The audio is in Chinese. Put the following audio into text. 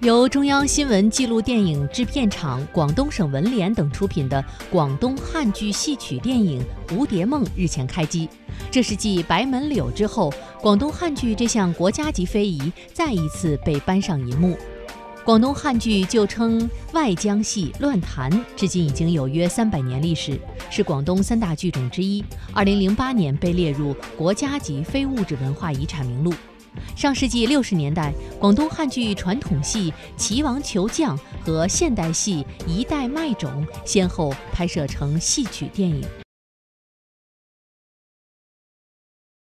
由中央新闻纪录电影制片厂、广东省文联等出品的广东汉剧戏曲电影《蝴蝶梦》日前开机。这是继《白门柳》之后，广东汉剧这项国家级非遗再一次被搬上银幕。广东汉剧旧称外江戏、乱弹，至今已经有约三百年历史，是广东三大剧种之一。二零零八年被列入国家级非物质文化遗产名录。上世纪六十年代，广东汉剧传统戏《齐王求将》和现代戏《一代麦种》先后拍摄成戏曲电影。